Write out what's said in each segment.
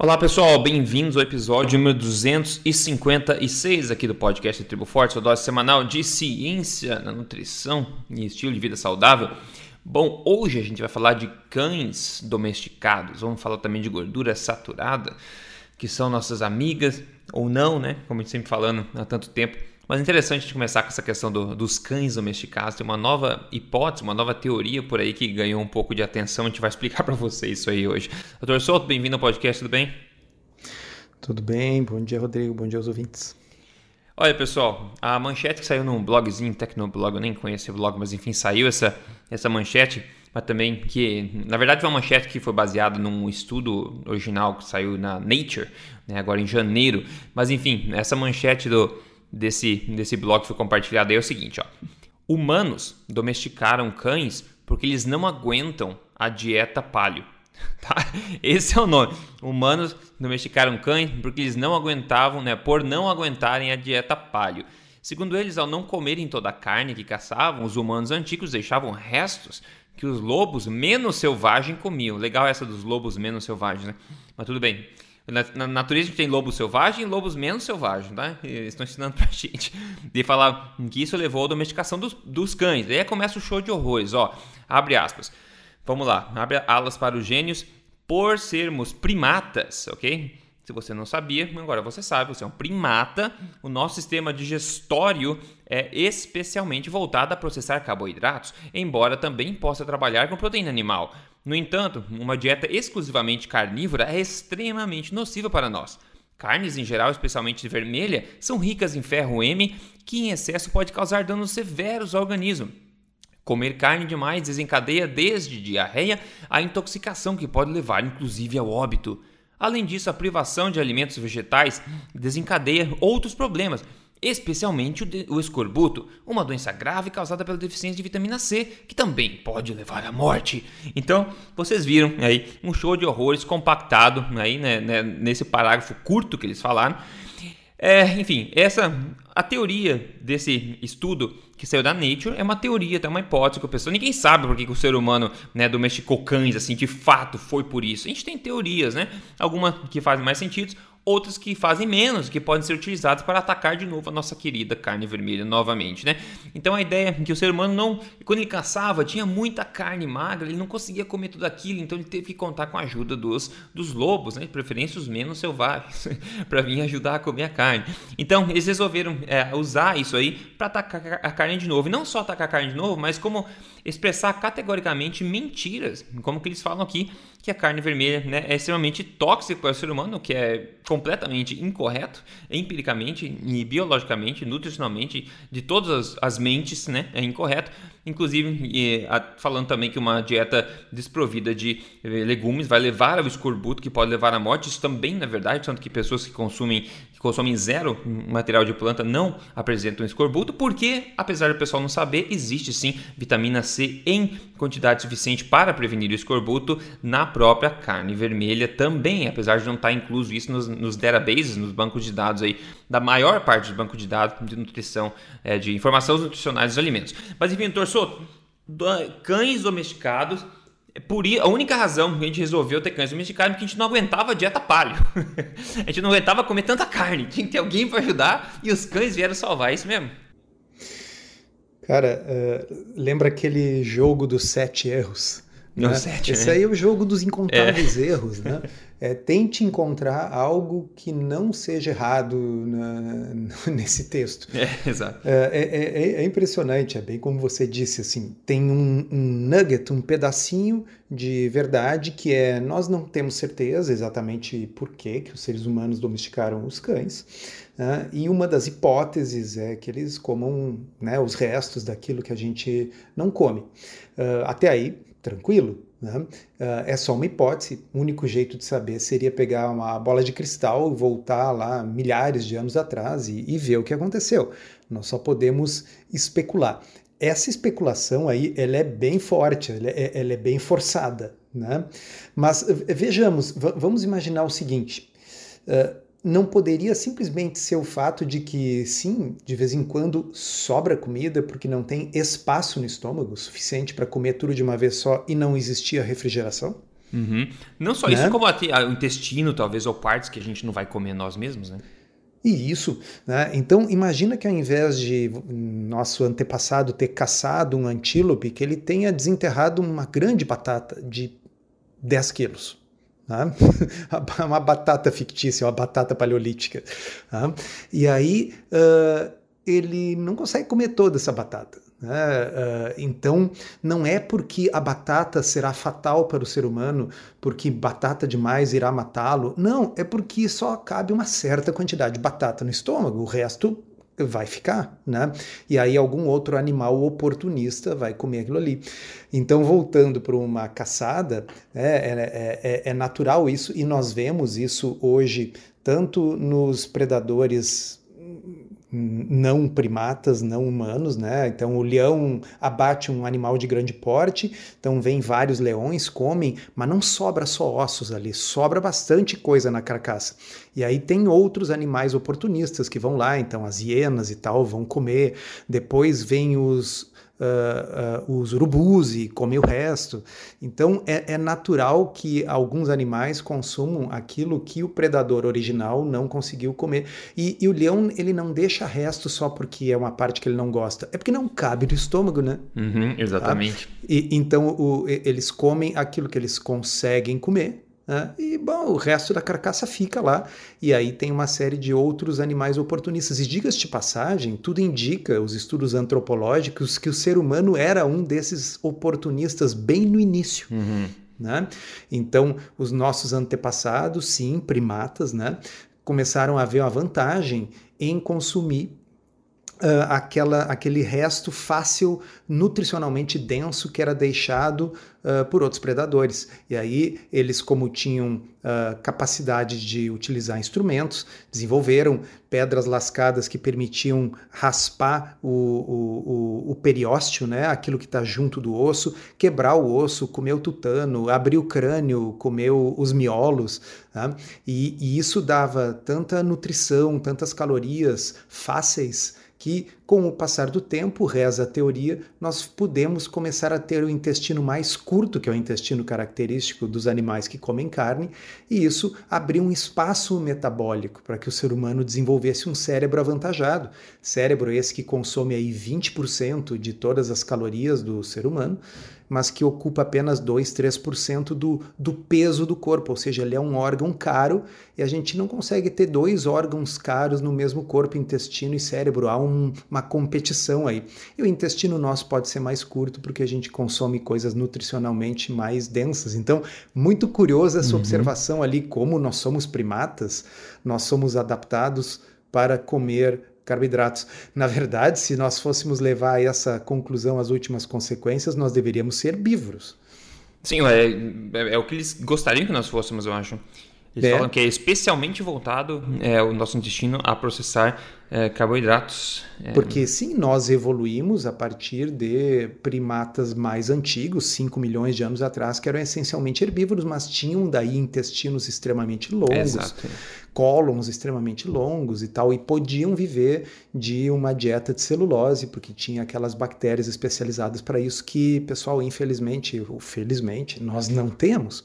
Olá pessoal, bem-vindos ao episódio número 256 aqui do podcast Tribo Forte, sua dose semanal de ciência na nutrição e estilo de vida saudável. Bom, hoje a gente vai falar de cães domesticados, vamos falar também de gordura saturada, que são nossas amigas ou não, né? Como a gente sempre falando há tanto tempo. Mas é interessante a gente começar com essa questão do, dos cães domesticados. Tem uma nova hipótese, uma nova teoria por aí que ganhou um pouco de atenção. A gente vai explicar para vocês isso aí hoje. Doutor Souto, bem-vindo ao podcast, tudo bem? Tudo bem, bom dia, Rodrigo, bom dia aos ouvintes. Olha, pessoal, a manchete que saiu num blogzinho, Tecnoblog, eu nem conheço o blog, mas enfim, saiu essa, essa manchete, mas também que, na verdade, foi uma manchete que foi baseada num estudo original que saiu na Nature, né, agora em janeiro. Mas enfim, essa manchete do, desse, desse blog que foi compartilhado aí é o seguinte: ó. Humanos domesticaram cães porque eles não aguentam a dieta paleo. Tá? Esse é o nome. Humanos domesticaram cães porque eles não aguentavam, né, por não aguentarem a dieta paleo. Segundo eles, ao não comerem toda a carne que caçavam, os humanos antigos deixavam restos que os lobos menos selvagens comiam. Legal essa dos lobos menos selvagens, né? Mas tudo bem. Na, na natureza a gente tem lobos selvagens e lobos menos selvagens, tá? Eles estão ensinando pra gente. De falar que isso levou à domesticação dos, dos cães. Aí começa o show de horrores, ó. Abre aspas. Vamos lá. Abre alas para os gênios. Por sermos primatas, ok? Se você não sabia, agora você sabe, você é um primata. O nosso sistema digestório é especialmente voltado a processar carboidratos, embora também possa trabalhar com proteína animal. No entanto, uma dieta exclusivamente carnívora é extremamente nociva para nós. Carnes em geral, especialmente vermelha, são ricas em ferro M, que em excesso pode causar danos severos ao organismo. Comer carne demais desencadeia desde diarreia a intoxicação que pode levar inclusive ao óbito. Além disso, a privação de alimentos vegetais desencadeia outros problemas, especialmente o, escorbuto, uma doença grave causada pela deficiência de vitamina C, que também pode levar à morte. Então, vocês viram aí um show de horrores compactado aí né, né, nesse parágrafo curto que eles falaram. É, enfim, essa a teoria desse estudo que saiu da Nature é uma teoria, é uma hipótese que a pessoa ninguém sabe por que o ser humano, né, domesticou cães assim, de fato foi por isso. A gente tem teorias, né? Algumas que fazem mais sentido, outras que fazem menos, que podem ser utilizadas para atacar de novo a nossa querida carne vermelha novamente, né? Então a ideia é que o ser humano não, quando ele caçava, tinha muita carne magra, ele não conseguia comer tudo aquilo, então ele teve que contar com a ajuda dos, dos lobos, né? De preferência os menos selvagens, para vir ajudar a comer a carne. Então eles resolveram é, usar isso aí para atacar a carne de novo, e não só atacar a carne de novo, mas como expressar categoricamente mentiras, como que eles falam aqui, que a carne vermelha né, é extremamente tóxica para o ser humano, que é completamente incorreto, empiricamente e biologicamente, nutricionalmente, de todas as, as mentes, né, é incorreto. Inclusive, falando também que uma dieta desprovida de eh, legumes vai levar ao escorbuto, que pode levar à morte. Isso também, na verdade, tanto que pessoas que consumem, que consomem zero material de planta não apresentam escorbuto, porque, apesar do pessoal não saber, existe sim vitamina C em quantidade suficiente para prevenir o escorbuto na própria carne vermelha também, apesar de não estar incluso isso nos, nos databases, nos bancos de dados aí da maior parte dos bancos de dados de nutrição, é, de informações nutricionais dos alimentos. Mas enfim, Torçoto, cães domesticados, é por a única razão que a gente resolveu ter cães domesticados é porque a gente não aguentava dieta paleo. a gente não aguentava comer tanta carne, tinha que ter alguém para ajudar e os cães vieram salvar, é isso mesmo? Cara, uh, lembra aquele jogo dos sete erros? Né? Sete, Esse né? aí é o jogo dos incontáveis é. erros, né? É, tente encontrar algo que não seja errado na, nesse texto. É, exato. É, é, é, é, impressionante, é bem como você disse, assim, tem um, um, nugget, um pedacinho de verdade que é nós não temos certeza exatamente por que, que os seres humanos domesticaram os cães, né? e uma das hipóteses é que eles comam né, os restos daquilo que a gente não come. Uh, até aí, tranquilo. Né? Uh, é só uma hipótese. O único jeito de saber seria pegar uma bola de cristal e voltar lá milhares de anos atrás e, e ver o que aconteceu. Nós só podemos especular. Essa especulação aí, ela é bem forte, ela é, ela é bem forçada, né? Mas vejamos, vamos imaginar o seguinte. Uh, não poderia simplesmente ser o fato de que, sim, de vez em quando sobra comida porque não tem espaço no estômago suficiente para comer tudo de uma vez só e não existia refrigeração? Uhum. Não só né? isso, como o intestino, talvez, ou partes que a gente não vai comer nós mesmos, né? E isso, né? Então imagina que ao invés de nosso antepassado ter caçado um antílope, que ele tenha desenterrado uma grande batata de 10 quilos. Né? uma batata fictícia, uma batata paleolítica. Né? E aí uh, ele não consegue comer toda essa batata. Né? Uh, então, não é porque a batata será fatal para o ser humano, porque batata demais irá matá-lo. Não, é porque só cabe uma certa quantidade de batata no estômago, o resto vai ficar, né? E aí algum outro animal oportunista vai comer aquilo ali. Então, voltando para uma caçada, é, é, é, é natural isso, e nós vemos isso hoje tanto nos predadores não primatas, não humanos, né? Então o leão abate um animal de grande porte, então vem vários leões, comem, mas não sobra só ossos ali, sobra bastante coisa na carcaça. E aí tem outros animais oportunistas que vão lá, então as hienas e tal vão comer. Depois vem os uh, uh, os urubus e comer o resto. Então é, é, natural que alguns animais consumam aquilo que o predador original não conseguiu comer. E, e, o leão ele não deixa resto só porque é uma parte que ele não gosta, é porque não cabe no estômago, né? Uhum, exatamente. Tá? E, então o, eles comem aquilo que eles conseguem comer né? E bom, o resto da carcaça fica lá. E aí tem uma série de outros animais oportunistas. E diga-se de passagem, tudo indica, os estudos antropológicos, que o ser humano era um desses oportunistas bem no início. Uhum. Né? Então, os nossos antepassados, sim, primatas, né, começaram a ver uma vantagem em consumir Uh, aquela, aquele resto fácil, nutricionalmente denso que era deixado uh, por outros predadores. E aí eles, como tinham uh, capacidade de utilizar instrumentos, desenvolveram pedras lascadas que permitiam raspar o, o, o, o periósteo, né? aquilo que está junto do osso, quebrar o osso, comer o tutano, abrir o crânio, comer os miolos. Tá? E, e isso dava tanta nutrição, tantas calorias fáceis que, com o passar do tempo, reza a teoria, nós podemos começar a ter o intestino mais curto, que é o intestino característico dos animais que comem carne, e isso abriu um espaço metabólico para que o ser humano desenvolvesse um cérebro avantajado. Cérebro esse que consome aí 20% de todas as calorias do ser humano mas que ocupa apenas 2, 3% do, do peso do corpo, ou seja, ele é um órgão caro e a gente não consegue ter dois órgãos caros no mesmo corpo, intestino e cérebro. Há um, uma competição aí. E o intestino nosso pode ser mais curto porque a gente consome coisas nutricionalmente mais densas. Então, muito curiosa essa uhum. observação ali, como nós somos primatas, nós somos adaptados para comer carboidratos. Na verdade, se nós fôssemos levar a essa conclusão as últimas consequências, nós deveríamos ser herbívoros. Sim, é, é, é, o que eles gostariam que nós fôssemos, eu acho. Eles é. falam que é especialmente voltado é, o nosso intestino a processar é, carboidratos. É. Porque sim, nós evoluímos a partir de primatas mais antigos, 5 milhões de anos atrás, que eram essencialmente herbívoros, mas tinham daí intestinos extremamente longos, Exato cólons extremamente longos e tal, e podiam viver de uma dieta de celulose, porque tinha aquelas bactérias especializadas para isso que, pessoal, infelizmente ou felizmente, nós não temos.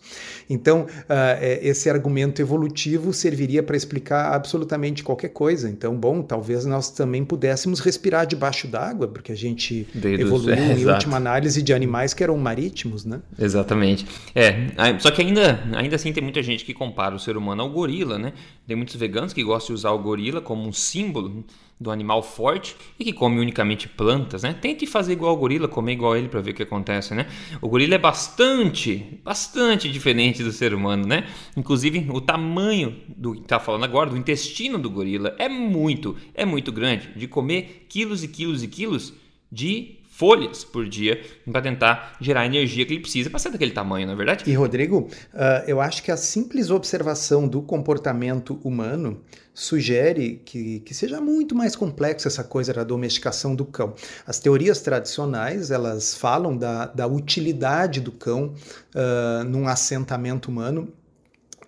Então, uh, esse argumento evolutivo serviria para explicar absolutamente qualquer coisa. Então, bom, talvez nós também pudéssemos respirar debaixo d'água, porque a gente Dedos, evoluiu é, em última análise de animais que eram marítimos, né? Exatamente. É, só que ainda, ainda assim tem muita gente que compara o ser humano ao gorila, né? Tem muitos veganos que gostam de usar o gorila como um símbolo do animal forte e que come unicamente plantas, né? Tente fazer igual o gorila, comer igual ele para ver o que acontece, né? O gorila é bastante, bastante diferente do ser humano, né? Inclusive o tamanho do que tá falando agora, do intestino do gorila é muito, é muito grande, de comer quilos e quilos e quilos de folhas por dia para tentar gerar a energia que ele precisa para ser daquele tamanho, não é verdade? E Rodrigo, uh, eu acho que a simples observação do comportamento humano sugere que, que seja muito mais complexa essa coisa da domesticação do cão. As teorias tradicionais elas falam da, da utilidade do cão uh, num assentamento humano,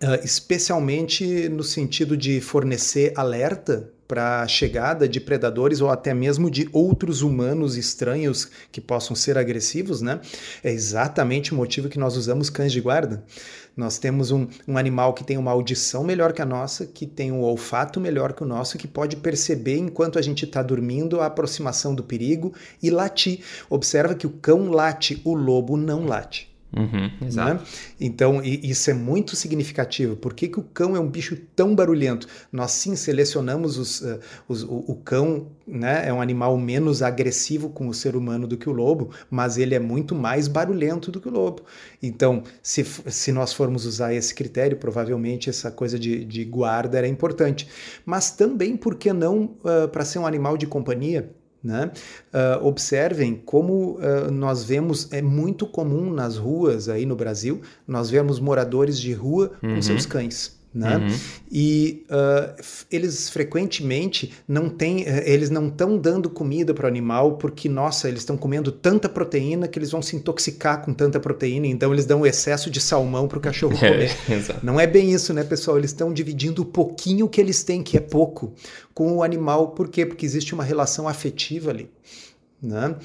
uh, especialmente no sentido de fornecer alerta para a chegada de predadores ou até mesmo de outros humanos estranhos que possam ser agressivos, né? É exatamente o motivo que nós usamos cães de guarda. Nós temos um, um animal que tem uma audição melhor que a nossa, que tem um olfato melhor que o nosso, que pode perceber enquanto a gente está dormindo a aproximação do perigo e latir. Observa que o cão late, o lobo não late. Uhum, exato. Né? Então, isso é muito significativo. Por que, que, o cão é um bicho tão barulhento? Nós sim selecionamos os, uh, os, o, o, cão, né? É um animal menos agressivo com o ser humano do que o lobo, mas ele é muito mais barulhento do que o lobo. Então, se, se nós formos usar esse critério, provavelmente essa coisa de, de guarda era importante. Mas também, por que não, uh, para ser um animal de companhia? Né? Uh, observem como uh, nós vemos, é muito comum nas ruas aí no Brasil, nós vemos moradores de rua uhum. com seus cães. Né? Uhum. E uh, eles frequentemente não têm, eh, eles não estão dando comida para o animal porque, nossa, eles estão comendo tanta proteína que eles vão se intoxicar com tanta proteína, então eles dão excesso de salmão para o cachorro é, comer. É, não é bem isso, né, pessoal? Eles estão dividindo o pouquinho que eles têm, que é pouco, com o animal. Por quê? Porque existe uma relação afetiva ali. Né?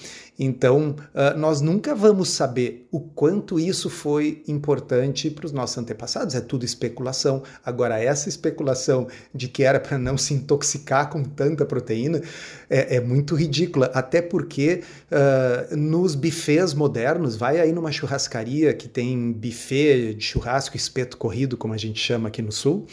Então, uh, nós nunca vamos saber o quanto isso foi importante para os nossos antepassados, é tudo especulação. Agora, essa especulação de que era para não se intoxicar com tanta proteína é, é muito ridícula, até porque uh, nos bufês modernos, vai aí numa churrascaria que tem buffet de churrasco, espeto corrido, como a gente chama aqui no sul,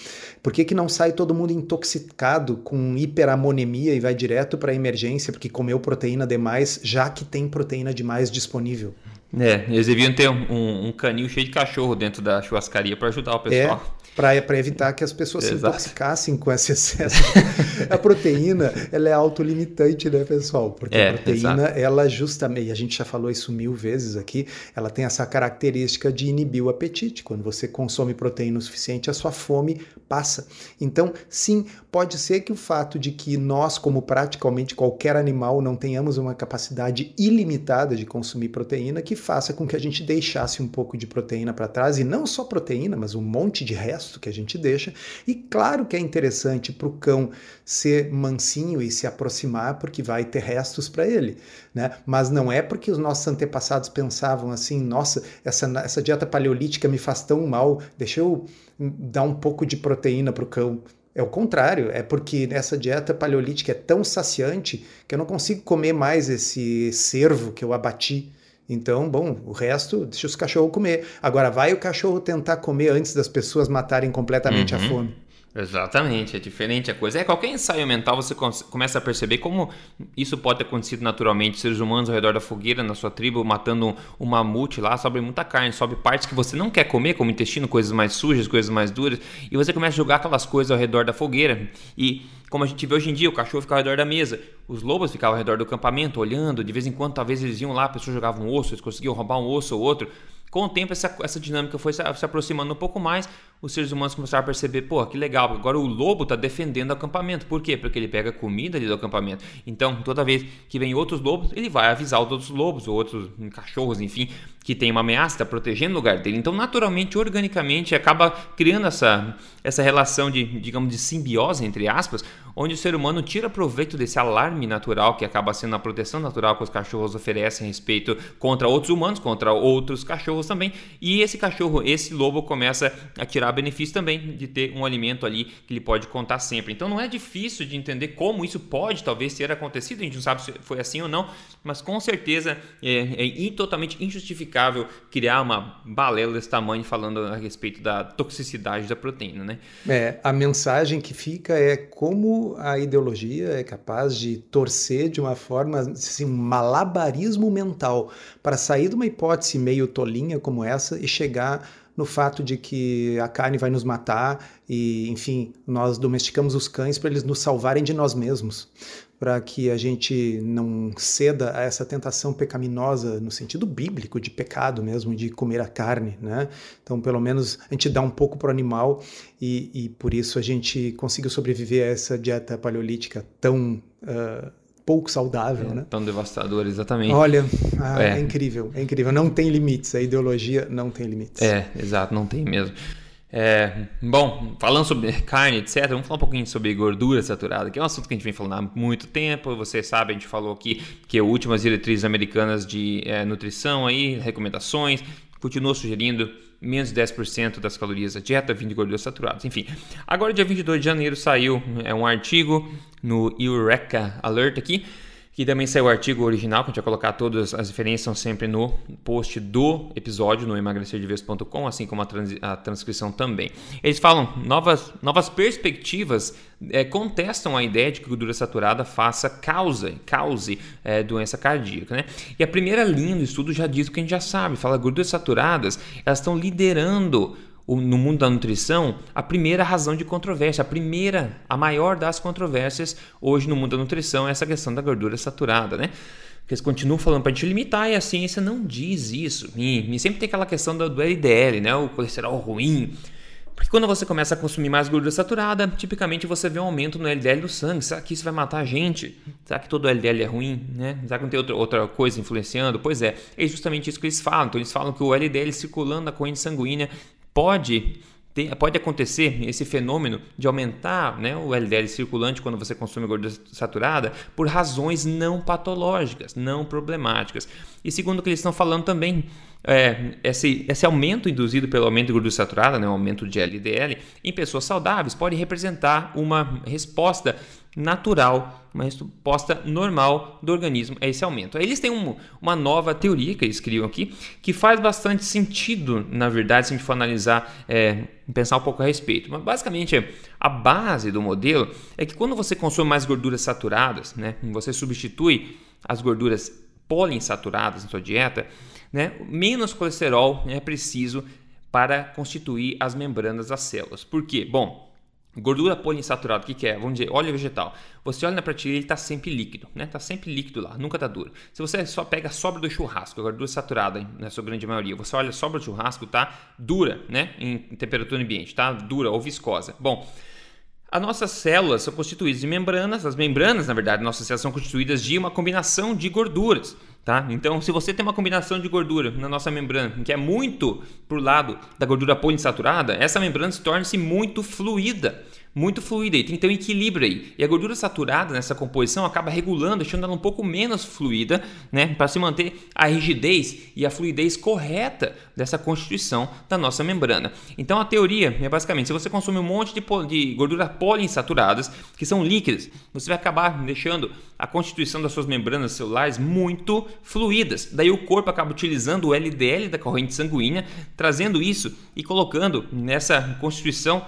por que, que não sai todo mundo intoxicado com hiperamonemia e vai direto para a emergência porque comeu proteína demais, já que tem tem proteína demais disponível. É, eles deviam ter um, um canil cheio de cachorro dentro da churrascaria para ajudar o pessoal. É para evitar que as pessoas Exato. se intoxicassem com esse excesso. a proteína, ela é autolimitante, né, pessoal? Porque é, a proteína, exato. ela justamente, a gente já falou isso mil vezes aqui, ela tem essa característica de inibir o apetite. Quando você consome proteína o suficiente, a sua fome passa. Então, sim, pode ser que o fato de que nós, como praticamente qualquer animal, não tenhamos uma capacidade ilimitada de consumir proteína, que faça com que a gente deixasse um pouco de proteína para trás, e não só proteína, mas um monte de resto que a gente deixa. E claro que é interessante para o cão ser mansinho e se aproximar, porque vai ter restos para ele. Né? Mas não é porque os nossos antepassados pensavam assim: nossa, essa, essa dieta paleolítica me faz tão mal, deixa eu dar um pouco de proteína para o cão. É o contrário, é porque essa dieta paleolítica é tão saciante que eu não consigo comer mais esse cervo que eu abati. Então, bom, o resto deixa os cachorros comer. Agora, vai o cachorro tentar comer antes das pessoas matarem completamente uhum. a fome. Exatamente, é diferente a coisa. É, qualquer ensaio mental você começa a perceber como isso pode ter acontecido naturalmente. Seres humanos ao redor da fogueira, na sua tribo, matando um mamute lá, sobe muita carne, sobe partes que você não quer comer, como intestino, coisas mais sujas, coisas mais duras, e você começa a jogar aquelas coisas ao redor da fogueira. E como a gente vê hoje em dia, o cachorro fica ao redor da mesa, os lobos ficavam ao redor do acampamento, olhando, de vez em quando talvez eles iam lá, a pessoa jogava um osso, eles conseguiam roubar um osso ou outro. Com o tempo, essa, essa dinâmica foi se, se aproximando um pouco mais, os seres humanos começaram a perceber, pô, que legal, agora o lobo está defendendo o acampamento. Por quê? Porque ele pega comida ali do acampamento. Então, toda vez que vem outros lobos, ele vai avisar os outros lobos, ou outros cachorros, enfim, que tem uma ameaça, está protegendo o lugar dele. Então, naturalmente, organicamente, acaba criando essa, essa relação de, digamos, de simbiose, entre aspas, onde o ser humano tira proveito desse alarme natural que acaba sendo a proteção natural que os cachorros oferecem a respeito contra outros humanos, contra outros cachorros também. E esse cachorro, esse lobo, começa a tirar benefício também de ter um alimento ali que ele pode contar sempre. Então, não é difícil de entender como isso pode talvez ter acontecido. A gente não sabe se foi assim ou não, mas com certeza é, é totalmente injustificável criar uma balela desse tamanho falando a respeito da toxicidade da proteína, né? É, a mensagem que fica é como a ideologia é capaz de torcer de uma forma, assim, um malabarismo mental para sair de uma hipótese meio tolinha como essa e chegar no fato de que a carne vai nos matar e, enfim, nós domesticamos os cães para eles nos salvarem de nós mesmos para que a gente não ceda a essa tentação pecaminosa no sentido bíblico de pecado mesmo, de comer a carne, né? Então, pelo menos a gente dá um pouco para o animal e, e, por isso a gente conseguiu sobreviver a essa dieta paleolítica tão uh, pouco saudável, é, né? Tão devastador, exatamente. Olha, ah, é. é incrível, é incrível. Não tem limites, a ideologia não tem limites. É, exato, não tem mesmo. É, bom, falando sobre carne, etc., vamos falar um pouquinho sobre gordura saturada, que é um assunto que a gente vem falando há muito tempo. Você sabe, a gente falou aqui que últimas diretrizes americanas de é, nutrição aí, recomendações, continuou sugerindo menos de 10% das calorias da dieta vindo de gorduras saturadas. Enfim, agora dia 22 de janeiro saiu é, um artigo no Eureka Alert aqui, que também saiu o artigo original, que a gente vai colocar todas as referências, são sempre no post do episódio no emagrecerdeves.com, assim como a, trans, a, transcrição também. Eles falam novas, novas perspectivas, é, contestam a ideia de que gordura saturada faça causa, cause é, doença cardíaca. Né? E a primeira linha do estudo já diz o que a gente já sabe, fala gorduras saturadas, elas estão liderando no mundo da nutrição, a primeira razão de controvérsia, a primeira, a maior das controvérsias hoje no mundo da nutrição é essa questão da gordura saturada, né? Porque eles continuam falando para a gente limitar e a ciência não diz isso. E, e sempre tem aquela questão do, do LDL, né? O colesterol ruim. Porque quando você começa a consumir mais gordura saturada, tipicamente você vê um aumento no LDL do sangue. Será que isso vai matar a gente? Será que todo LDL é ruim? Né? Será que não tem outra, outra coisa influenciando? Pois é, é justamente isso que eles falam. Então eles falam que o LDL circulando na corrente sanguínea pode pode acontecer esse fenômeno de aumentar né, o LDL circulante quando você consome gordura saturada por razões não patológicas, não problemáticas. E segundo o que eles estão falando também, é, esse, esse aumento induzido pelo aumento de gordura saturada, né, o aumento de LDL, em pessoas saudáveis pode representar uma resposta natural, uma resposta normal do organismo a esse aumento. Aí eles têm um, uma nova teoria que eles criam aqui, que faz bastante sentido, na verdade, se a gente for analisar, é, pensar um pouco a respeito. Mas basicamente, a base do modelo é que quando você consome mais gorduras saturadas, né, você substitui as gorduras poliinsaturadas na sua dieta, né, menos colesterol é preciso para constituir as membranas das células. Por quê? Bom, Gordura poliinsaturada, o que, que, é? Vamos dizer, óleo vegetal. Você olha na prateleira, ele está sempre líquido, né? Está sempre líquido lá, nunca está duro. Se você só pega a sobra do churrasco, a gordura saturada, na sua grande maioria, você olha a sobra do churrasco, tá dura, né? Em temperatura ambiente, tá dura ou viscosa. Bom, as nossas células são constituídas de membranas. As membranas, na verdade, nossas células são constituídas de uma combinação de gorduras. Tá? Então, se você tem uma combinação de gordura na nossa membrana que é muito para o lado da gordura poliinsaturada, essa membrana se torna-se muito fluida muito fluida e tem que ter um equilíbrio aí. E a gordura saturada nessa composição acaba regulando, deixando ela um pouco menos fluida, né, para se manter a rigidez e a fluidez correta dessa constituição da nossa membrana. Então a teoria é basicamente, se você consome um monte de, de gordura poliinsaturadas, que são líquidas, você vai acabar deixando a constituição das suas membranas celulares muito fluidas. Daí o corpo acaba utilizando o LDL da corrente sanguínea, trazendo isso e colocando nessa constituição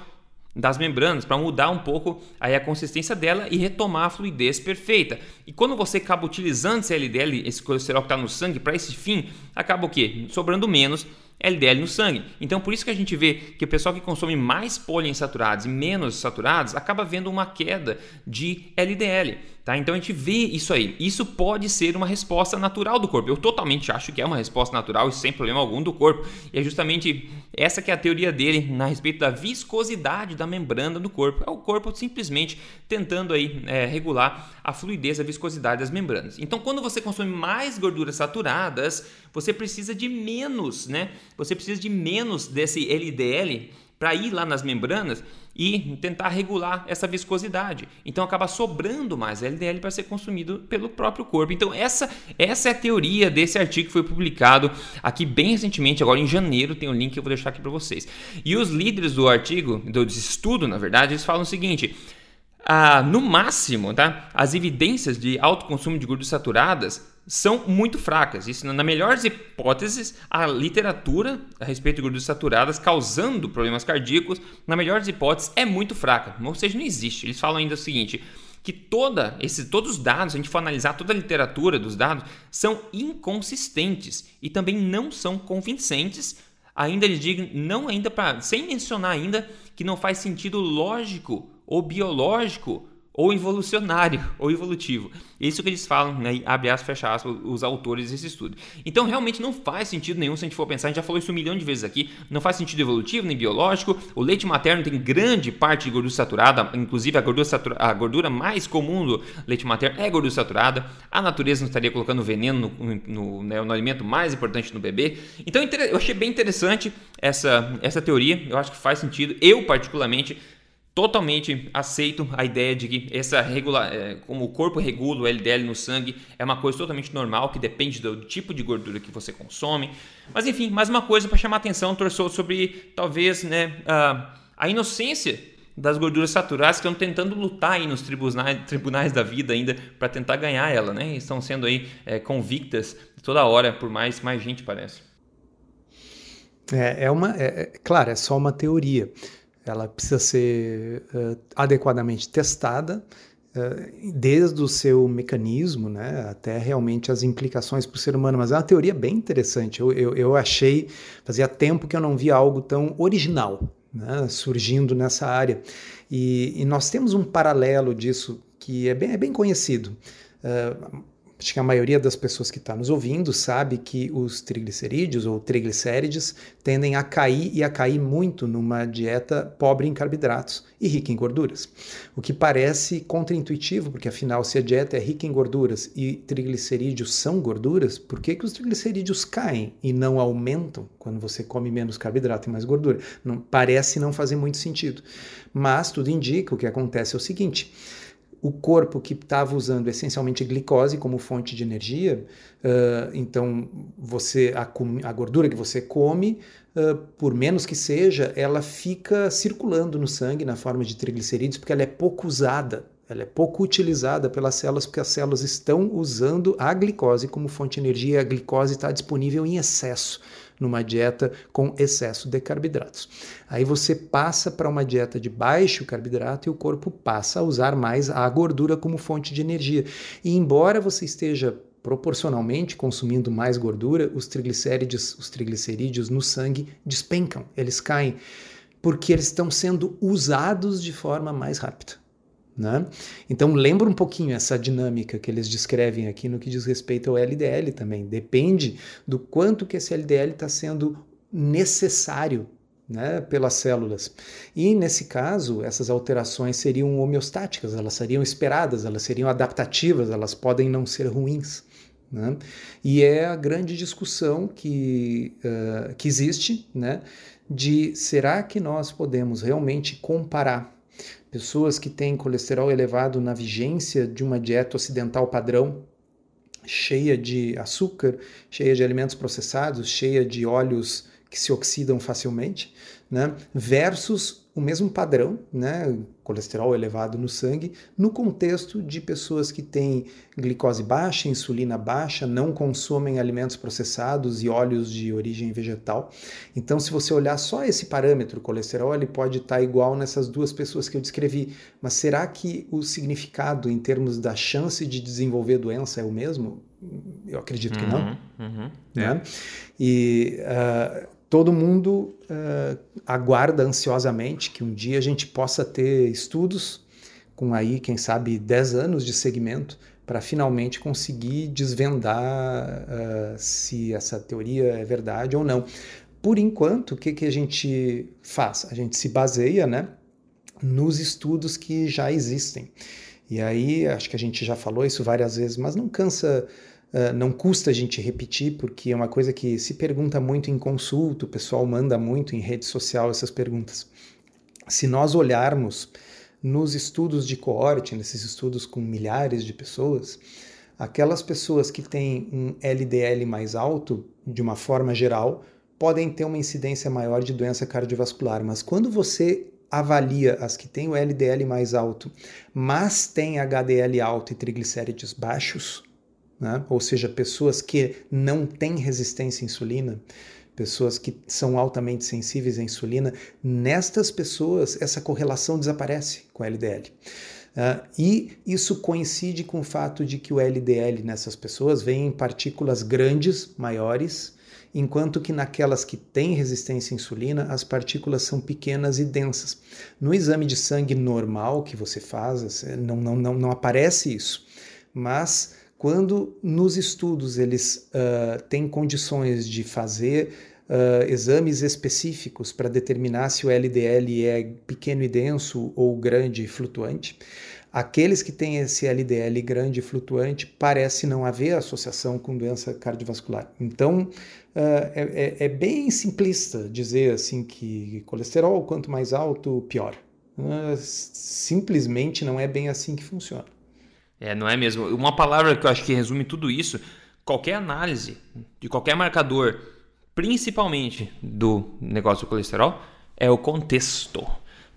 das membranas para mudar um pouco aí a consistência dela e retomar a fluidez perfeita. E quando você acaba utilizando esse LDL, esse colesterol que está no sangue para esse fim, acaba o quê? Sobrando menos LDL no sangue. Então, por isso que a gente vê que o pessoal que consome mais poliinsaturados e menos saturados acaba vendo uma queda de LDL. Tá? Então, a gente vê isso aí. Isso pode ser uma resposta natural do corpo. Eu totalmente acho que é uma resposta natural e sem problema algum do corpo. E é justamente essa que é a teoria dele na respeito da viscosidade da membrana do corpo. É o corpo simplesmente tentando aí é, regular a fluidez, a viscosidade das membranas. Então, quando você consome mais gorduras saturadas, você precisa de menos, né? Você precisa de menos desse LDL para ir lá nas membranas e tentar regular essa viscosidade. Então acaba sobrando mais LDL para ser consumido pelo próprio corpo. Então essa, essa é a teoria desse artigo que foi publicado aqui bem recentemente, agora em janeiro, tem um link que eu vou deixar aqui para vocês. E os líderes do artigo, do estudo, na verdade, eles falam o seguinte: ah, no máximo, tá? As evidências de alto consumo de gorduras saturadas são muito fracas. Isso, na melhor das hipóteses, a literatura a respeito de gorduras saturadas causando problemas cardíacos, na melhor das hipóteses, é muito fraca. Ou seja, não existe. Eles falam ainda o seguinte: que toda esse, todos os dados, a gente for analisar toda a literatura dos dados, são inconsistentes e também não são convincentes. Ainda eles digam, não ainda para, sem mencionar ainda que não faz sentido lógico ou biológico ou involucionário, ou evolutivo. Isso que eles falam, né? abre aspas, fecha aspas, os autores desse estudo. Então, realmente não faz sentido nenhum se a gente for pensar, a gente já falou isso um milhão de vezes aqui, não faz sentido evolutivo nem biológico. O leite materno tem grande parte de gordura saturada, inclusive a gordura, satura, a gordura mais comum do leite materno é gordura saturada. A natureza não estaria colocando veneno no, no, né, no alimento mais importante no bebê. Então, eu achei bem interessante essa, essa teoria, eu acho que faz sentido. Eu, particularmente, totalmente aceito a ideia de que essa regula, é, como o corpo regula o LDL no sangue é uma coisa totalmente normal que depende do tipo de gordura que você consome. Mas enfim, mais uma coisa para chamar atenção, torçou sobre talvez né, a, a inocência das gorduras saturadas que estão tentando lutar aí nos tribunais, tribunais da vida ainda para tentar ganhar ela, né? Estão sendo aí é, convictas toda hora por mais mais gente parece. É, é uma, é, é, claro, é só uma teoria ela precisa ser uh, adequadamente testada, uh, desde o seu mecanismo, né, até realmente as implicações para o ser humano. Mas é uma teoria bem interessante. Eu, eu, eu achei, fazia tempo que eu não via algo tão original né, surgindo nessa área. E, e, nós temos um paralelo disso que é bem, é bem conhecido. Uh, Acho que a maioria das pessoas que está nos ouvindo sabe que os triglicerídeos ou triglicérides tendem a cair e a cair muito numa dieta pobre em carboidratos e rica em gorduras. O que parece contraintuitivo, porque afinal, se a dieta é rica em gorduras e triglicerídeos são gorduras, por que, que os triglicerídeos caem e não aumentam quando você come menos carboidrato e mais gordura? Não, parece não fazer muito sentido. Mas tudo indica o que acontece é o seguinte o corpo que estava usando essencialmente glicose como fonte de energia, uh, então você a, a, gordura que você come, uh, por menos que seja, ela fica circulando no sangue na forma de triglicerídeos porque ela é pouco usada. Ela é pouco utilizada pelas células porque as células estão usando a glicose como fonte de energia a glicose está disponível em excesso numa dieta com excesso de carboidratos. Aí você passa para uma dieta de baixo carboidrato e o corpo passa a usar mais a gordura como fonte de energia. E embora você esteja proporcionalmente consumindo mais gordura, os triglicéridos, os triglicerídeos no sangue despencam, eles caem, porque eles estão sendo usados de forma mais rápida. Né? Então lembra um pouquinho essa dinâmica que eles descrevem aqui no que diz respeito ao LDL também. Depende do quanto que esse LDL está sendo necessário né, pelas células. E nesse caso, essas alterações seriam homeostáticas, elas seriam esperadas, elas seriam adaptativas, elas podem não ser ruins. Né? E é a grande discussão que, uh, que existe né, de será que nós podemos realmente comparar pessoas que têm colesterol elevado na vigência de uma dieta ocidental padrão, cheia de açúcar, cheia de alimentos processados, cheia de óleos que se oxidam facilmente, né, versus o mesmo padrão, né, colesterol elevado no sangue, no contexto de pessoas que têm glicose baixa, insulina baixa, não consomem alimentos processados e óleos de origem vegetal. Então, se você olhar só esse parâmetro, colesterol, ele pode estar igual nessas duas pessoas que eu descrevi. Mas será que o significado em termos da chance de desenvolver doença é o mesmo? Eu acredito que não. Uhum, uhum, né? é. E uh, todo mundo uh, aguarda ansiosamente que um dia a gente possa ter estudos com aí, quem sabe, 10 anos de segmento para finalmente conseguir desvendar uh, se essa teoria é verdade ou não. Por enquanto, o que, que a gente faz? A gente se baseia né, nos estudos que já existem. E aí, acho que a gente já falou isso várias vezes, mas não cansa Uh, não custa a gente repetir, porque é uma coisa que se pergunta muito em consulta, o pessoal manda muito em rede social essas perguntas. Se nós olharmos nos estudos de coorte, nesses estudos com milhares de pessoas, aquelas pessoas que têm um LDL mais alto, de uma forma geral, podem ter uma incidência maior de doença cardiovascular, mas quando você avalia as que têm o LDL mais alto, mas têm HDL alto e triglicéridos baixos, né? ou seja, pessoas que não têm resistência à insulina, pessoas que são altamente sensíveis à insulina, nestas pessoas essa correlação desaparece com o LDL. Uh, e isso coincide com o fato de que o LDL nessas pessoas vem em partículas grandes, maiores, enquanto que naquelas que têm resistência à insulina, as partículas são pequenas e densas. No exame de sangue normal que você faz, não, não, não, não aparece isso, mas quando nos estudos eles uh, têm condições de fazer uh, exames específicos para determinar se o LDL é pequeno e denso ou grande e flutuante, aqueles que têm esse LDL grande e flutuante parece não haver associação com doença cardiovascular. Então, uh, é, é, bem simplista dizer assim que colesterol quanto mais alto, pior. Uh, simplesmente não é bem assim que funciona. É, não é mesmo? Uma palavra que eu acho que resume tudo isso: qualquer análise de qualquer marcador, principalmente do negócio do colesterol, é o contexto.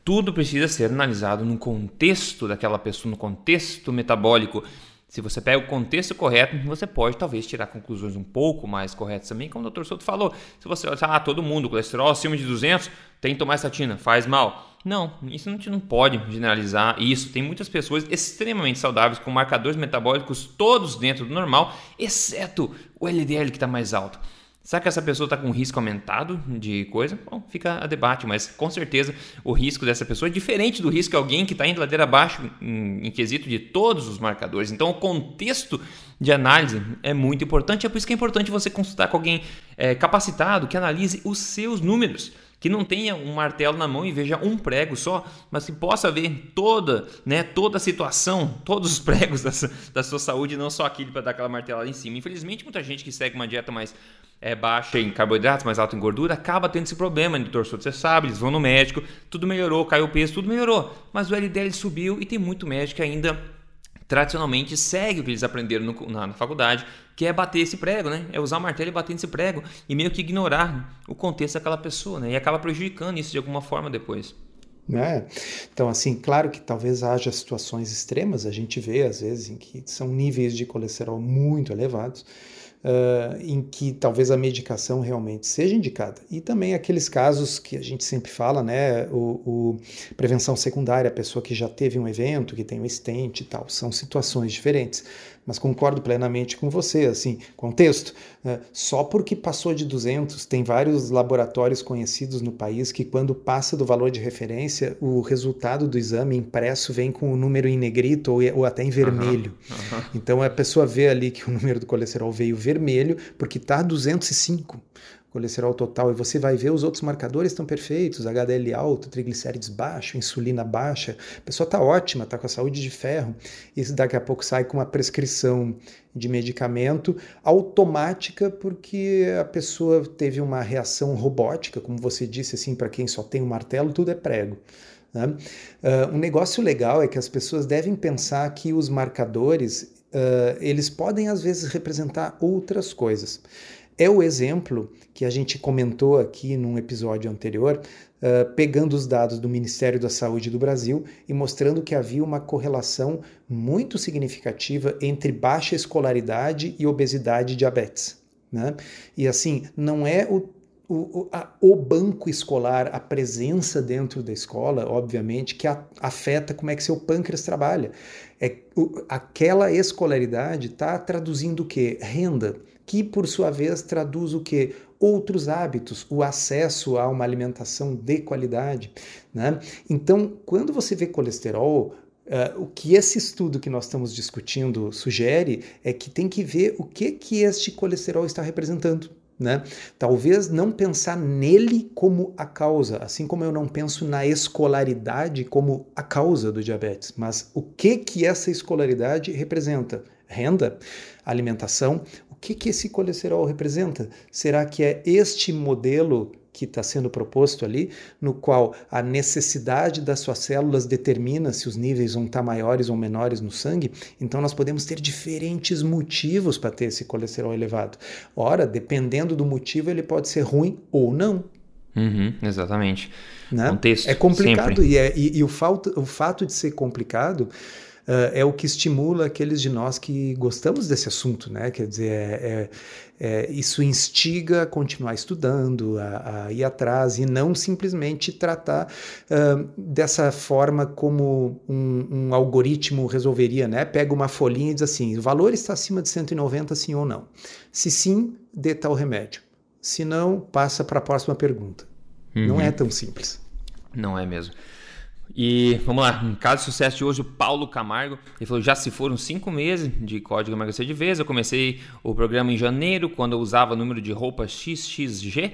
Tudo precisa ser analisado no contexto daquela pessoa, no contexto metabólico. Se você pega o contexto correto, você pode talvez tirar conclusões um pouco mais corretas também, como o Dr. Souto falou. Se você olhar, ah, todo mundo, colesterol acima de 200, tem que tomar estatina, faz mal. Não, isso gente não pode generalizar isso. Tem muitas pessoas extremamente saudáveis com marcadores metabólicos todos dentro do normal, exceto o LDL que está mais alto. Será que essa pessoa está com risco aumentado de coisa? Bom, fica a debate, mas com certeza o risco dessa pessoa é diferente do risco de alguém que está indo ladeira abaixo em, em, quesito de todos os marcadores. Então, o contexto de análise é muito importante. É por isso que é importante você consultar com alguém é, capacitado que analise os seus números que não tenha um martelo na mão e veja um prego só, mas que possa ver toda, né, toda a situação, todos os pregos da, da sua saúde, não só aquele para dar aquela martelada em cima. Infelizmente, muita gente que segue uma dieta mais é, baixa em carboidratos, mais alta em gordura, acaba tendo esse problema. Doutor Souto, você sabe, eles vão no médico, tudo melhorou, caiu o peso, tudo melhorou, mas o LDL subiu e tem muito médico ainda tradicionalmente segue o que eles aprenderam no, na, na, faculdade, que é bater esse prego, né? É usar o martelo e bater nesse prego e meio que ignorar o contexto daquela pessoa, né? E acaba prejudicando isso de alguma forma depois. Né? Então, assim, claro que talvez haja situações extremas, a gente vê às vezes em que são níveis de colesterol muito elevados, uh, em que talvez a medicação realmente seja indicada. E também aqueles casos que a gente sempre fala, né? O, o prevenção secundária, a pessoa que já teve um evento, que tem um stent e tal, são situações diferentes mas concordo plenamente com você, assim, contexto, né? só porque passou de 200, tem vários laboratórios conhecidos no país que quando passa do valor de referência, o resultado do exame impresso vem com o número em negrito ou, ou até em vermelho. Uhum, uhum. Então a pessoa vê ali que o número do colesterol veio vermelho porque está 205 colesterol total e você vai ver os outros marcadores estão perfeitos, HDL alto, triglicérides baixo, insulina baixa, a pessoa está ótima, está com a saúde de ferro, e daqui a pouco sai com uma prescrição de medicamento automática porque a pessoa teve uma reação robótica, como você disse assim, para quem só tem um martelo, tudo é prego. Né? Uh, um negócio legal é que as pessoas devem pensar que os marcadores uh, eles podem às vezes representar outras coisas é o exemplo que a gente comentou aqui num episódio anterior, uh, pegando os dados do Ministério da Saúde do Brasil e mostrando que havia uma correlação muito significativa entre baixa escolaridade e obesidade e diabetes. Né? E assim, não é o o, a, o, banco escolar, a presença dentro da escola, obviamente, que a, afeta como é que seu pâncreas trabalha. É, o, aquela escolaridade está traduzindo o quê? Renda que por sua vez traduz o que? Outros hábitos, o acesso a uma alimentação de qualidade. Né? Então, quando você vê colesterol, Uh, o que esse estudo que nós estamos discutindo sugere é que tem que ver o que, que este colesterol está representando. Né? Talvez não pensar nele como a causa, assim como eu não penso na escolaridade como a causa do diabetes, mas o que que essa escolaridade representa? Renda, alimentação, que, que esse colesterol representa? Será que é este modelo que está sendo proposto ali, no qual a necessidade das suas células determina se os níveis vão estar tá maiores ou menores no sangue, então nós podemos ter diferentes motivos para ter esse colesterol elevado. Ora, dependendo do motivo, ele pode ser ruim ou não. Uhum, exatamente. Né? Contexto, é complicado e, é, e, e o, fato, o fato de ser complicado é o que estimula aqueles de nós que gostamos desse assunto, né? Quer dizer, é, é, é, isso instiga a continuar estudando, a, a, ir atrás e não simplesmente tratar uh, dessa forma como um, um, algoritmo resolveria, né? Pega uma folhinha e diz assim: o valor está acima de 190, sim ou não. Se sim, dê tal remédio. Se não, passa para a próxima pergunta. Uhum. Não é tão simples. Não é mesmo. E vamos lá, um caso de sucesso de hoje, o Paulo Camargo. Ele falou: já se foram cinco meses de código emagrecer de vez. Eu comecei o programa em janeiro, quando eu usava o número de roupa XXG.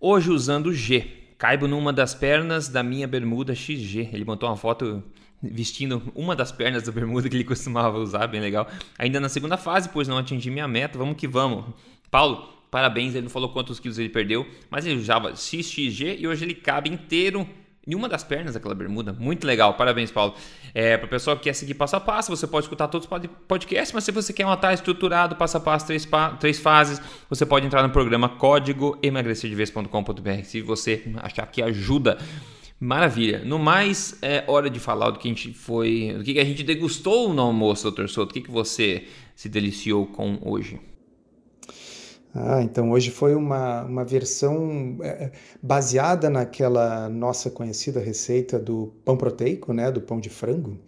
Hoje usando G. Caibo numa das pernas da minha bermuda XG. Ele montou uma foto vestindo uma das pernas da bermuda que ele costumava usar, bem legal. Ainda na segunda fase, pois não atingi minha meta. Vamos que vamos. Paulo, parabéns. Ele não falou quantos quilos ele perdeu, mas ele usava XXG e hoje ele cabe inteiro em uma das pernas daquela bermuda. Muito legal, parabéns, Paulo. É, para o pessoal que quer seguir passo a passo, você pode escutar todos os podcasts, mas se você quer um atalho estruturado, passo a passo, três, pa três fases, você pode entrar no programa código emagrecerdevez.com.br. Se você achar que ajuda. Maravilha. No mais, é hora de falar do que a gente foi, do que a gente degustou no almoço, doutor Souto. O que, que você se deliciou com hoje? Ah, então hoje foi uma, uma versão é, é, baseada naquela nossa conhecida receita do pão proteico, né, do pão de frango,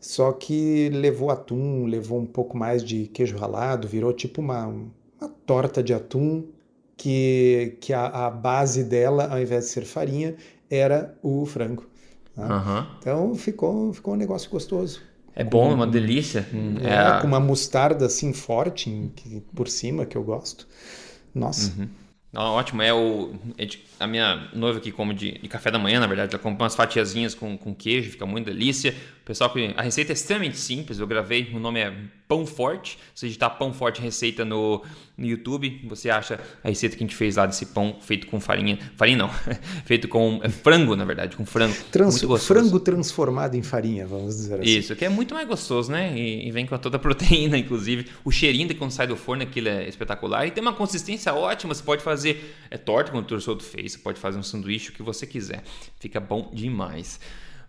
só que levou atum, levou um pouco mais de queijo ralado, virou tipo uma, uma torta de atum que, que a, a base dela, ao invés de ser farinha, era o frango. Uhum. Então ficou, ficou um negócio gostoso. É bom, é uma delícia. É, é, com uma mostarda assim forte que, por cima que eu gosto. Nossa. Uhum. ótimo, é o. É a minha noiva que come de, de, café da manhã, na verdade, ela compra umas fatiazinhas com, com queijo, fica muito delícia. Pessoal. A receita é extremamente simples, eu gravei, o nome é Pão Forte. Se digitar Pão Forte receita no, no YouTube, você acha a receita que a gente fez lá desse pão feito com farinha. Farinha não, feito com é frango, na verdade, com frango. Trans, frango transformado em farinha, vamos dizer assim. Isso, que é muito mais gostoso, né? E, e, vem com toda a proteína, inclusive. O cheirinho de quando sai do forno, aquilo é espetacular. E tem uma consistência ótima, você pode fazer é torta, como o Torçoto fez, você pode fazer um sanduíche, o que você quiser. Fica bom demais.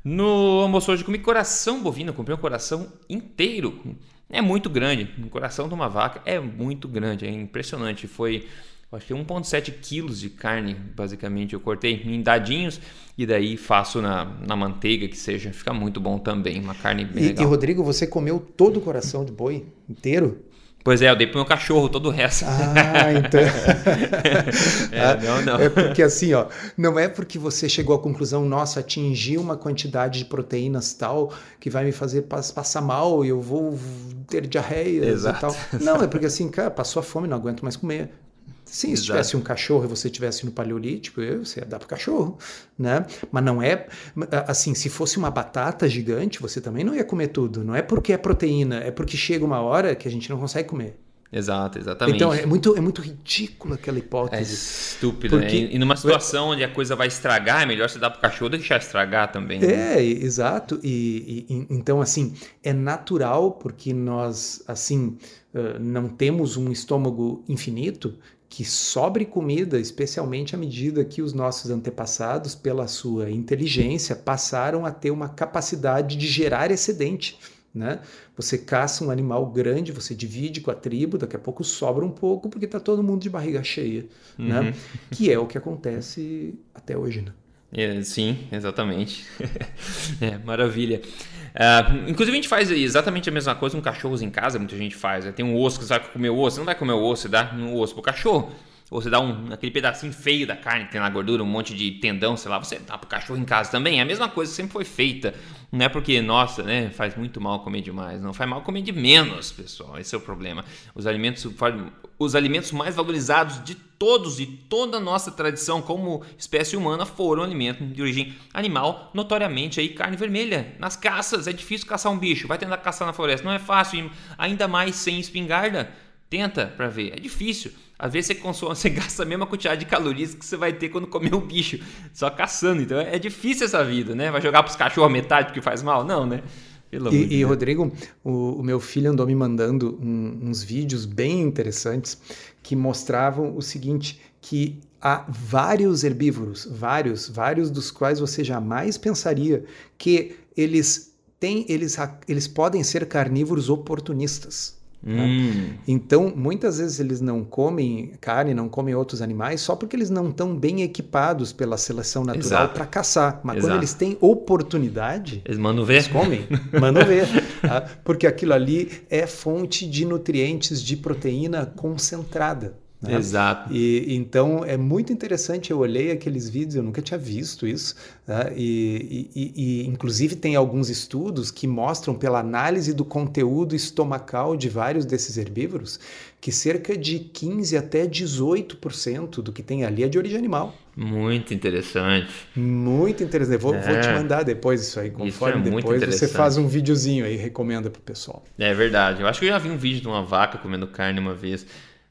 No almoço hoje comi coração bovino, comprei um coração inteiro é muito grande. O coração de uma vaca é muito grande, é impressionante. Foi, acho que 1,7 quilos de carne, basicamente. Eu cortei em dadinhos e daí faço na, na manteiga, que seja. Fica muito bom também, uma carne bem e, legal. E, Rodrigo, você comeu todo o coração de boi inteiro? Pois é, eu dei pro meu cachorro todo o resto. Ah, então. é, não, não. É porque assim, ó, não é porque você chegou à conclusão, nossa, atingir uma quantidade de proteínas tal que vai me fazer passar mal e eu vou ter diarreia e tal. Não, é porque assim, cara, passou a fome, não aguento mais comer. Sim, se tivesse um cachorro e você tivesse no paleolítico, você ia dar para o cachorro, né? Mas não é assim, se fosse uma batata gigante, você também não ia comer tudo. Não é porque é proteína, é porque chega uma hora que a gente não consegue comer. Exato, exatamente. Então é muito, é muito ridícula aquela hipótese. É estúpido, né? porque... né? E numa situação onde a coisa vai estragar, é melhor você dar para o cachorro deixar estragar também. Né? É, exato. E, e, então, assim, é natural porque nós, assim, não temos um estômago infinito que sobre comida, especialmente à medida que os nossos antepassados, pela sua inteligência, passaram a ter uma capacidade de gerar excedente. Né? Você caça um animal grande, você divide com a tribo, daqui a pouco sobra um pouco porque está todo mundo de barriga cheia, né? uhum. né? que é o que acontece até hoje. Né? É, sim, exatamente. é, maravilha. Uh, inclusive, a gente faz exatamente a mesma coisa com cachorros em casa, muita gente faz. Né? Tem um osso que você vai comer o osso, você não vai comer o osso, você dá um osso pro cachorro. Ou você dá um, aquele pedacinho feio da carne que tem na gordura, um monte de tendão, sei lá, você dá pro cachorro em casa também. É a mesma coisa que sempre foi feita. Não é porque, nossa, né, faz muito mal comer demais. Não, faz mal comer de menos, pessoal. Esse é o problema. Os alimentos, os alimentos mais valorizados de todos e toda a nossa tradição como espécie humana foram alimentos de origem animal, notoriamente aí carne vermelha. Nas caças, é difícil caçar um bicho. Vai tentar caçar na floresta. Não é fácil, ainda mais sem espingarda. Tenta para ver. É difícil. Às vezes você consome, você gasta a mesma quantidade de calorias que você vai ter quando comer o bicho, só caçando. Então é difícil essa vida, né? Vai jogar para os cachorros metade porque faz mal? Não, né? E, e, Rodrigo, o, o, meu filho andou me mandando um, uns vídeos bem interessantes que mostravam o seguinte, que há vários herbívoros, vários, vários dos quais você jamais pensaria que eles têm, eles, eles podem ser carnívoros oportunistas. Tá? Hum. Então, muitas vezes eles não comem carne, não comem outros animais só porque eles não estão bem equipados pela seleção natural para caçar. Mas Exato. quando eles têm oportunidade, eles mandam ver. Eles comem, mandam ver. Tá? Porque aquilo ali é fonte de nutrientes, de proteína concentrada. Né? Exato. E então é muito interessante. Eu olhei aqueles vídeos, eu nunca tinha visto isso. Né? E, e, e, inclusive tem alguns estudos que mostram pela análise do conteúdo estomacal de vários desses herbívoros que cerca de 15 até 18% do que tem ali é de origem animal. Muito interessante. Muito interessante. Vou, é. vou te mandar depois isso aí, conforme isso é depois você faz um videozinho aí, recomenda pro pessoal. É verdade. Eu acho que eu já vi um vídeo de uma vaca comendo carne uma vez.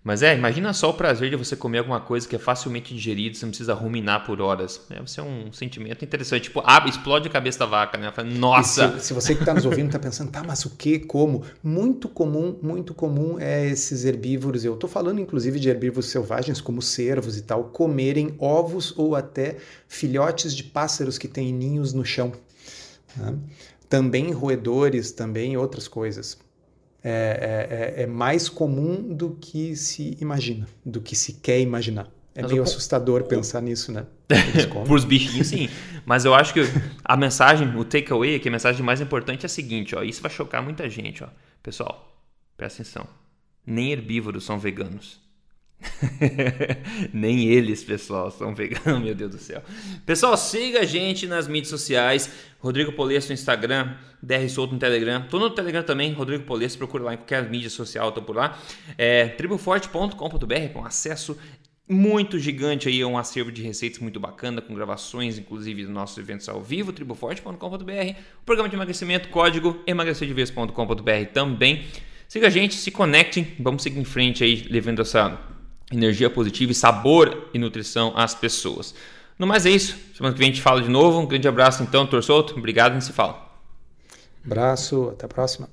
Mas é, imagina só o prazer de você comer alguma coisa que é facilmente digerida, você não precisa ruminar por horas. Deve ser um sentimento interessante. Tipo, abre, explode a cabeça da vaca, né? Fala, Nossa! Se, se, você que está nos ouvindo está pensando, tá, mas o que, como? Muito comum, muito comum é esses herbívoros, eu estou falando inclusive de herbívoros selvagens, como cervos e tal, comerem ovos ou até filhotes de pássaros que têm ninhos no chão. Né? Também roedores, também outras coisas. É, é, é, é, mais comum do que se imagina, do que se quer imaginar. É Mas meio assustador pensar nisso, né? Para os bichinhos, sim. Mas eu acho que a mensagem, o takeaway aqui, a mensagem mais importante é a seguinte, ó. Isso vai chocar muita gente, ó. Pessoal, presta atenção. Nem herbívoros são veganos. Nem eles, pessoal, são veganos, meu Deus do céu. Pessoal, siga a gente nas mídias sociais. Rodrigo Polesso no Instagram, DR Solto no Telegram. Tô no Telegram também, Rodrigo Polesso, procura lá em qualquer mídia social, tô por lá. É, triboforte.com.br com acesso muito gigante aí, é um acervo de receitas muito bacana, com gravações, inclusive, dos nossos eventos ao vivo, triboforte.com.br, o programa de emagrecimento, código emagrecerdeves.com.br também. Siga a gente, se conecte, vamos seguir em frente aí, levando essa energia positiva e sabor e nutrição às pessoas. No mais é isso. Semana que vem a gente fala de novo. Um grande abraço então, Torçoto. Obrigado, gente se fala. Abraço, até a próxima.